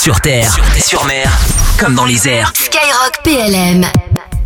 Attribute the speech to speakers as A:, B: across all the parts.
A: Sur terre, sur mer, comme dans les airs.
B: Skyrock PLM.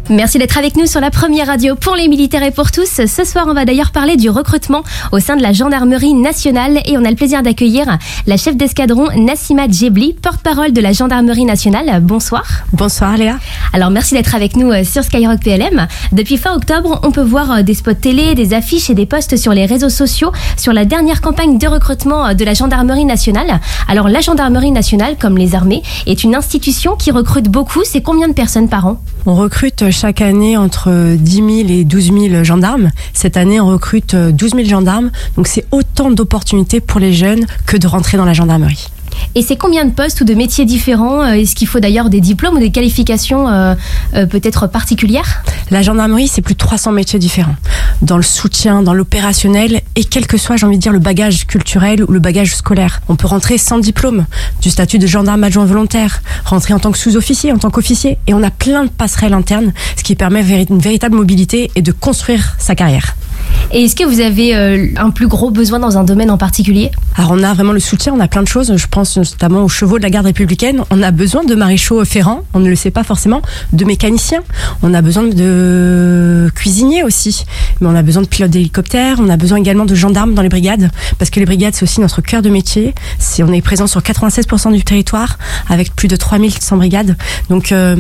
C: Merci d'être avec nous sur la première radio pour les militaires et pour tous. Ce soir, on va d'ailleurs parler du recrutement au sein de la gendarmerie nationale et on a le plaisir d'accueillir la chef d'escadron Nassima Djebli, porte-parole de la gendarmerie nationale. Bonsoir.
D: Bonsoir Léa.
C: Alors merci d'être avec nous euh, sur Skyrock PLM. Depuis fin octobre, on peut voir euh, des spots télé, des affiches et des posts sur les réseaux sociaux sur la dernière campagne de recrutement euh, de la gendarmerie nationale. Alors la gendarmerie nationale, comme les armées, est une institution qui recrute beaucoup. C'est combien de personnes par an?
D: On recrute chaque année entre 10 000 et 12 000 gendarmes. Cette année, on recrute 12 000 gendarmes. Donc c'est autant d'opportunités pour les jeunes que de rentrer dans la gendarmerie.
C: Et c'est combien de postes ou de métiers différents? Euh, Est-ce qu'il faut d'ailleurs des diplômes ou des qualifications euh, euh, peut-être particulières?
D: La gendarmerie, c'est plus de 300 métiers différents. Dans le soutien, dans l'opérationnel et quel que soit, j'ai envie de dire, le bagage culturel ou le bagage scolaire. On peut rentrer sans diplôme, du statut de gendarme adjoint volontaire, rentrer en tant que sous-officier, en tant qu'officier. Et on a plein de passerelles internes, ce qui permet une véritable mobilité et de construire sa carrière.
C: Et est-ce que vous avez euh, un plus gros besoin dans un domaine en particulier?
D: Alors on a vraiment le soutien, on a plein de choses. Je pense notamment aux chevaux de la garde républicaine. On a besoin de maréchaux ferrants, on ne le sait pas forcément, de mécaniciens. On a besoin de cuisiniers aussi. Mais on a besoin de pilotes d'hélicoptères. On a besoin également de gendarmes dans les brigades, parce que les brigades c'est aussi notre cœur de métier. Si on est présent sur 96% du territoire, avec plus de 3100 brigades. Donc euh,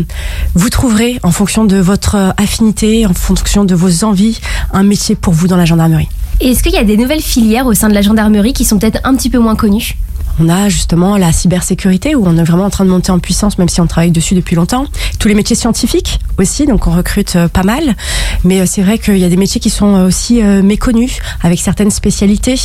D: vous trouverez en fonction de votre affinité, en fonction de vos envies, un métier pour vous dans la gendarmerie.
C: Est-ce qu'il y a des nouvelles filières au sein de la gendarmerie qui sont peut-être un petit peu moins connues?
D: On a justement la cybersécurité où on est vraiment en train de monter en puissance, même si on travaille dessus depuis longtemps. Tous les métiers scientifiques aussi, donc on recrute euh, pas mal. Mais euh, c'est vrai qu'il y a des métiers qui sont euh, aussi méconnus, avec certaines spécialités.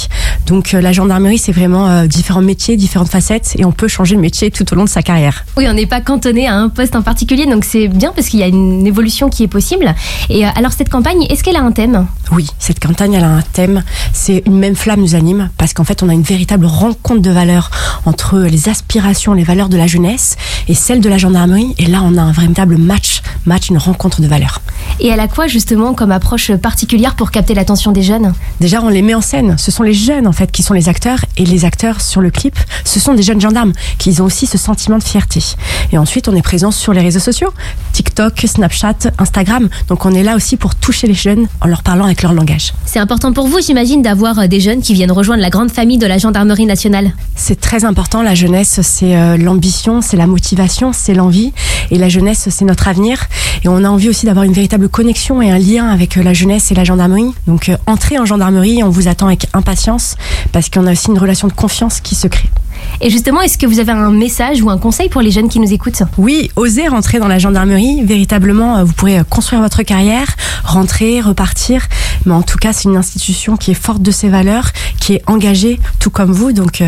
D: Donc la gendarmerie, c'est vraiment différents métiers, différentes facettes, et on peut changer de métier tout au long de sa carrière.
C: Oui, on n'est pas cantonné à un poste en particulier, donc c'est bien parce qu'il y a une évolution qui est possible. Et alors cette campagne, est-ce qu'elle a un thème?
D: Oui, cette campagne, elle a un thème. C'est une même flamme nous anime, parce qu'en fait, on a une véritable rencontre de valeurs entre les aspirations, les valeurs de la jeunesse et celles de la gendarmerie. Et là, on a un véritable match, match, une rencontre de valeurs.
C: Et elle a quoi justement comme approche particulière pour capter l'attention des jeunes?
D: Déjà, on les met en scène. Ce sont les jeunes en fait qui sont les acteurs et les acteurs sur le clip, ce sont des jeunes gendarmes qui ont aussi ce sentiment de fierté. Et ensuite, on est présent sur les réseaux sociaux, TikTok, Snapchat, Instagram. Donc on est là aussi pour toucher les jeunes en leur parlant avec leur langage.
C: C'est important pour vous, j'imagine, d'avoir des jeunes qui viennent rejoindre la grande famille de la gendarmerie nationale?
D: C'est très important. La jeunesse, c'est euh, l'ambition, c'est la motivation, c'est l'envie. Et la jeunesse, c'est notre avenir. Et on a envie aussi d'avoir une véritable connexion et un lien avec euh, la jeunesse et la gendarmerie. Donc, euh, entrez en gendarmerie, on vous attend avec impatience parce qu'on a aussi une relation de confiance qui se crée.
C: Et justement, est-ce que vous avez un message ou un conseil pour les jeunes qui nous écoutent?
D: Oui, osez rentrer dans la gendarmerie. Véritablement, vous pourrez construire votre carrière, rentrer, repartir. Mais en tout cas, c'est une institution qui est forte de ses valeurs, qui est engagée, tout comme vous. Donc,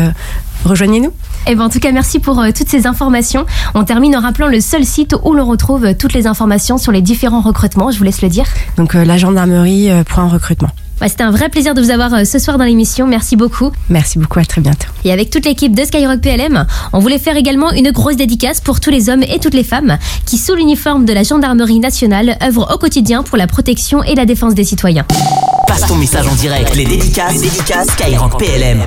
D: rejoignez-nous.
C: Eh ben, en tout cas, merci pour euh, toutes ces informations. On termine en rappelant le seul site où l'on retrouve euh, toutes les informations sur les différents recrutements. Je vous laisse le dire.
D: Donc, euh, la gendarmerie, point recrutement.
C: C'était un vrai plaisir de vous avoir ce soir dans l'émission. Merci beaucoup.
D: Merci beaucoup, à très bientôt.
C: Et avec toute l'équipe de Skyrock PLM, on voulait faire également une grosse dédicace pour tous les hommes et toutes les femmes qui, sous l'uniforme de la gendarmerie nationale, œuvrent au quotidien pour la protection et la défense des citoyens.
A: Passe ton message en direct, les dédicaces, les dédicaces Skyrock PLM.